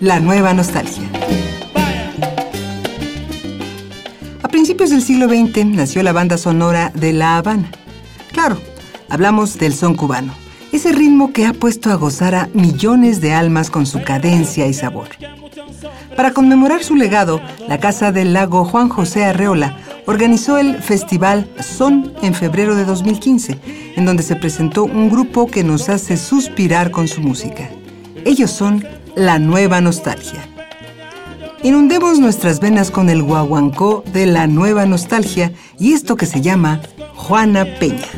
la nueva nostalgia. A principios del siglo XX nació la banda sonora de La Habana. Claro, hablamos del son cubano, ese ritmo que ha puesto a gozar a millones de almas con su cadencia y sabor. Para conmemorar su legado, la Casa del Lago Juan José Arreola organizó el festival Son en febrero de 2015, en donde se presentó un grupo que nos hace suspirar con su música. Ellos son La Nueva Nostalgia. Inundemos nuestras venas con el guaguancó de la nueva nostalgia y esto que se llama Juana Peña.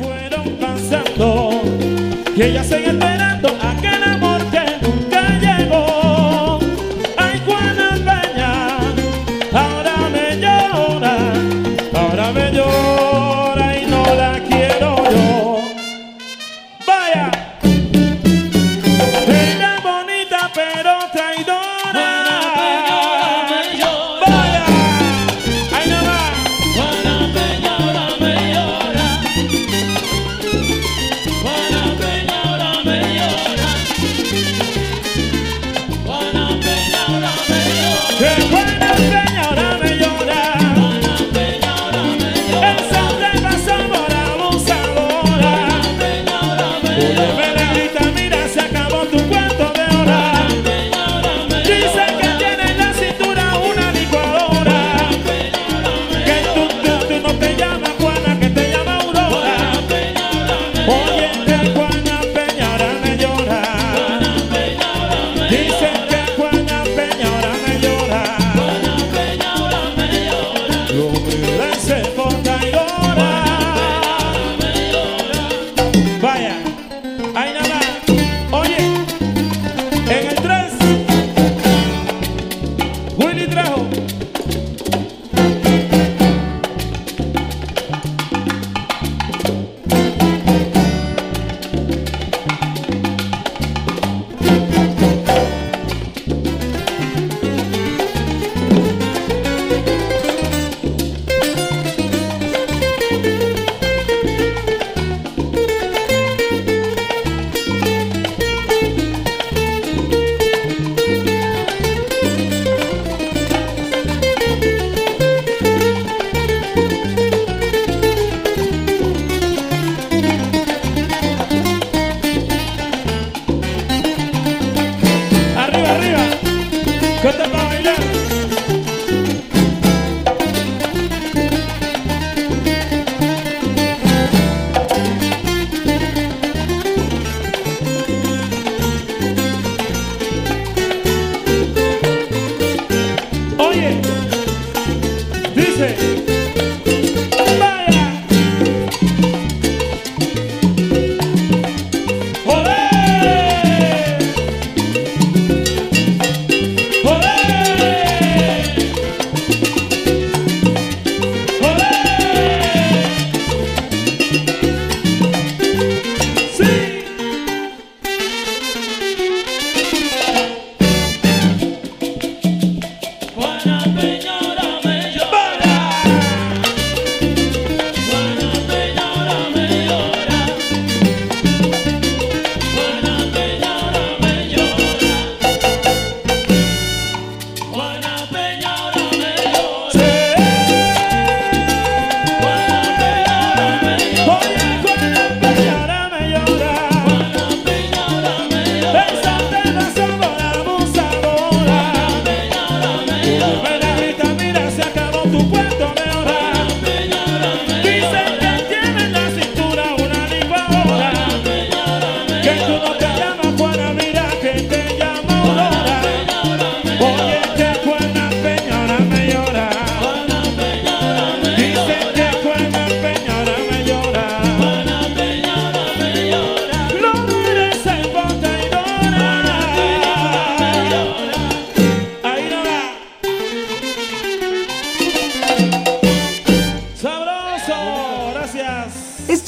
Good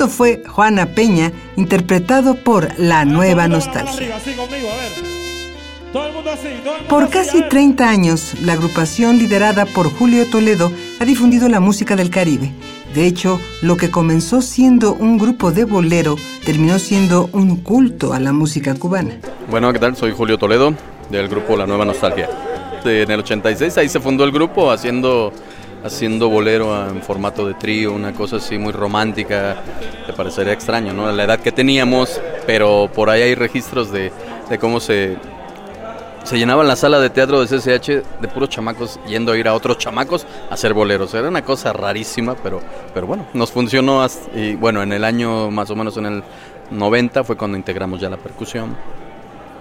Esto fue Juana Peña, interpretado por La Nueva Nostalgia. Por casi ver. 30 años, la agrupación liderada por Julio Toledo ha difundido la música del Caribe. De hecho, lo que comenzó siendo un grupo de bolero terminó siendo un culto a la música cubana. Bueno, ¿qué tal? Soy Julio Toledo del grupo La Nueva Nostalgia. En el 86 ahí se fundó el grupo haciendo, haciendo bolero en formato de trío, una cosa así muy romántica. Te parecería extraño, ¿no? La edad que teníamos, pero por ahí hay registros de, cómo se, se llenaba la sala de teatro de CCH de puros chamacos yendo a ir a otros chamacos a hacer boleros. Era una cosa rarísima, pero, pero bueno, nos funcionó. hasta- y bueno, en el año más o menos en el 90 fue cuando integramos ya la percusión.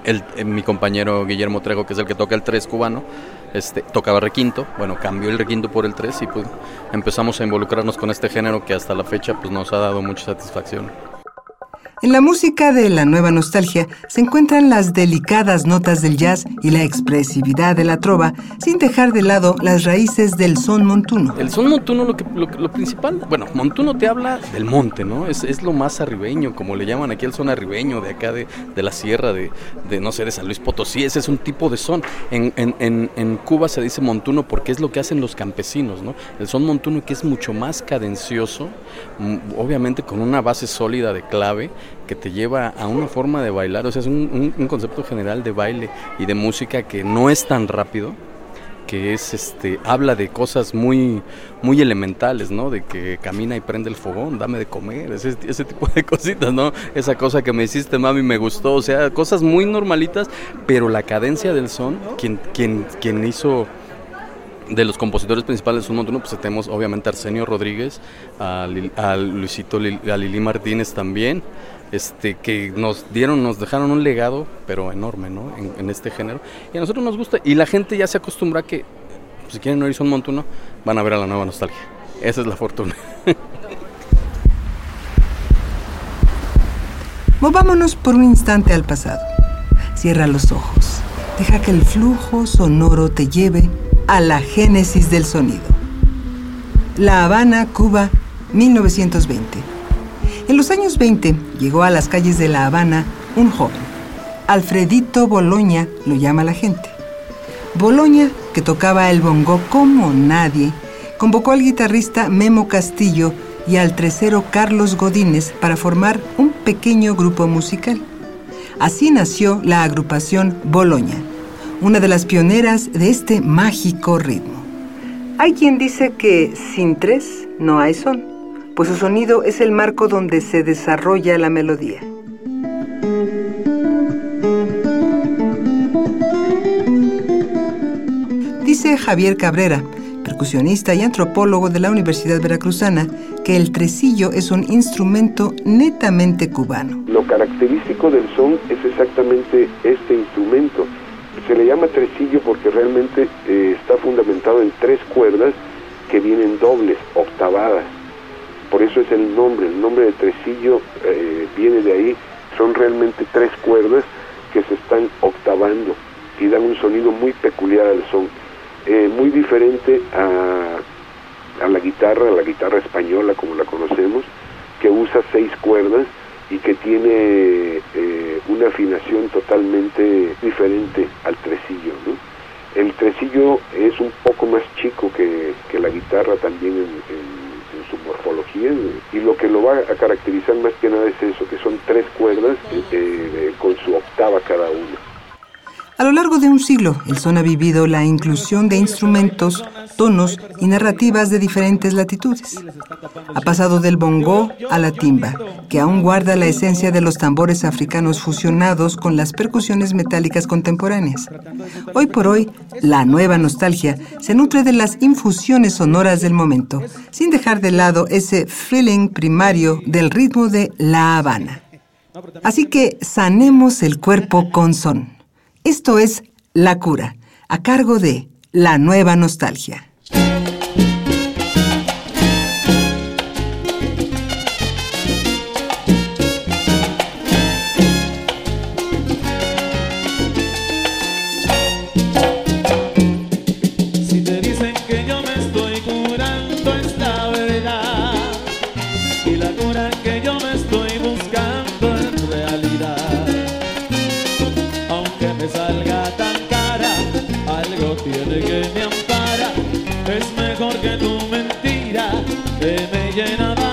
El, eh, mi compañero Guillermo Trejo, que es el que toca el 3 cubano, este, tocaba requinto. Bueno, cambió el requinto por el 3 y pues empezamos a involucrarnos con este género que hasta la fecha pues nos ha dado mucha satisfacción. En la música de la nueva nostalgia se encuentran las delicadas notas del jazz y la expresividad de la trova, sin dejar de lado las raíces del son montuno. El son montuno, lo, que, lo, lo principal, bueno, montuno te habla del monte, ¿no? Es, es lo más arribeño, como le llaman aquí el son arribeño, de acá de, de la sierra, de, de, no sé, de San Luis Potosí, ese es un tipo de son. En, en, en, Cuba se dice montuno porque es lo que hacen los campesinos, ¿no? El son montuno que es mucho más cadencioso, mm, obviamente con una base sólida de clave que te lleva a una forma de bailar, o sea, es un, un- un concepto general de baile y de música que no es tan rápido, que es este habla de cosas muy muy elementales, ¿no? De que camina y prende el fogón, dame de comer, ese, ese tipo de cositas, ¿no? Esa cosa que me hiciste, mami, me gustó, o sea, cosas muy normalitas, pero la cadencia del son, quien quien quien hizo de los compositores principales de Son Montuno, pues tenemos obviamente a Arsenio Rodríguez, a, Luisito, Lil- a Lili Martínez también, este, que nos dieron, nos dejaron un legado, pero enorme, ¿no? En, este género. Y a nosotros nos gusta, y la gente ya se acostumbra a que, si quieren oír Son Montuno, van a ver a la nueva nostalgia. Esa es la fortuna. Movámonos por un instante al pasado. Cierra los ojos. Deja que el flujo sonoro te lleve a la génesis del sonido. La Habana, Cuba, 1920. En los años 20 llegó a las calles de La Habana un joven. Alfredito Boloña lo llama la gente. Boloña, que tocaba el bongo como nadie, convocó al guitarrista Memo Castillo y al trecero Carlos Godínez para formar un pequeño grupo musical. Así nació la agrupación Boloña, una de las pioneras de este mágico ritmo. Hay quien dice que sin tres no hay son, pues su sonido es el marco donde se desarrolla la melodía. Dice Javier Cabrera, percusionista y antropólogo de la Universidad Veracruzana, que el tresillo es un instrumento netamente cubano. Lo característico del son es exactamente este instrumento. Se le llama tresillo porque realmente eh, está fundamentado en tres cuerdas que vienen dobles, octavadas. Por eso es el nombre. El nombre de tresillo eh, viene de ahí. Son realmente tres cuerdas que se están octavando y dan un sonido muy peculiar al son. Eh, muy diferente a, a la guitarra, a la guitarra española como la conocemos, que usa seis cuerdas y que tiene una afinación totalmente diferente al tresillo. El tresillo es un poco más chico que, la guitarra también en, su morfología y lo que lo va a caracterizar más que nada es eso, que son tres cuerdas eh, eh, con su octava cada una. A lo largo de un siglo, el son ha vivido la inclusión de instrumentos, tonos y narrativas de diferentes latitudes. Ha pasado del bongo a la timba, que aún guarda la esencia de los tambores africanos fusionados con las percusiones metálicas contemporáneas. Hoy por hoy, la nueva nostalgia se nutre de las infusiones sonoras del momento, sin dejar de lado ese feeling primario del ritmo de La Habana. Así que sanemos el cuerpo con son. Esto es La Cura, a cargo de La Nueva Nostalgia. es mejor que tu mentira. Que me llena de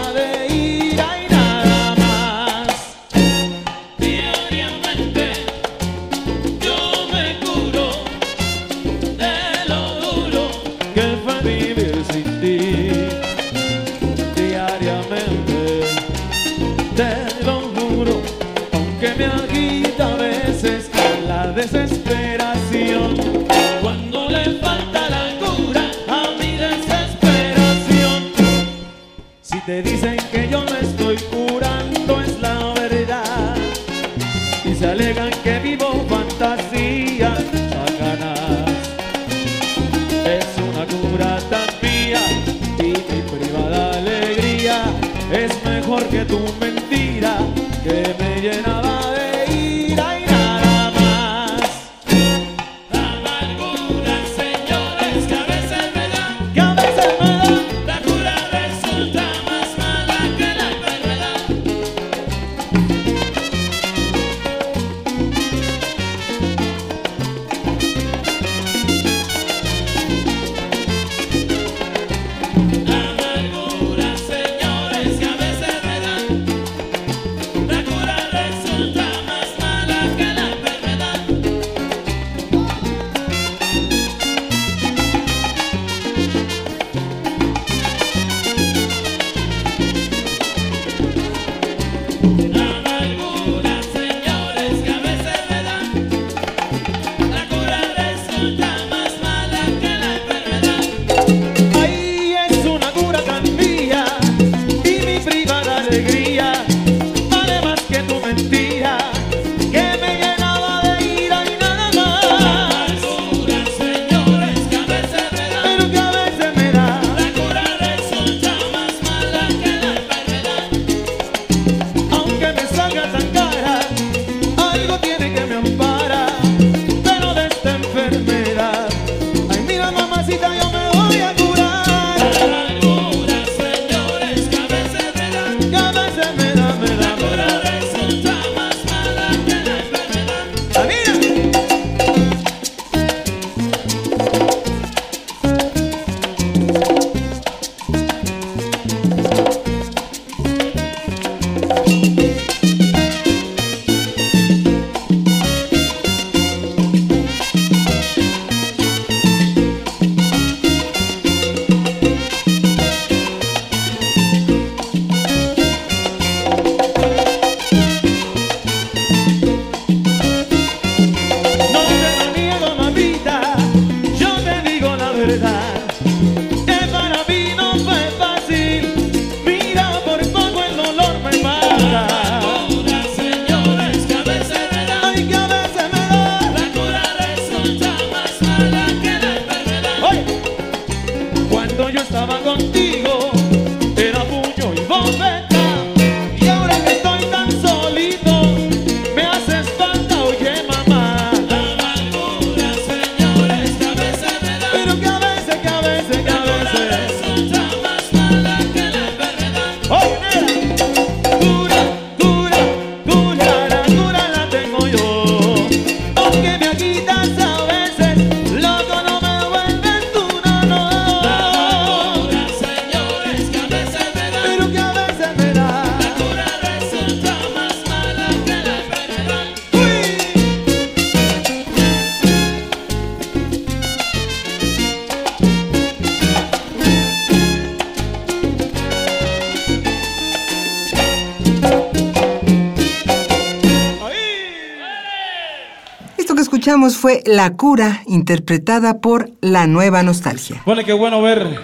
fue La Cura, interpretada por La Nueva Nostalgia. Bueno, qué bueno ver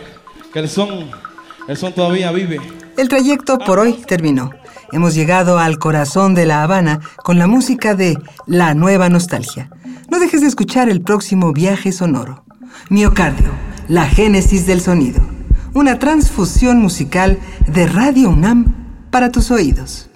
que el son, el son todavía vive. El trayecto por hoy terminó. Hemos llegado al corazón de La Habana con la música de La Nueva Nostalgia. No dejes de escuchar el próximo viaje sonoro. Miocardio, la génesis del sonido. Una transfusión musical de Radio UNAM para tus oídos.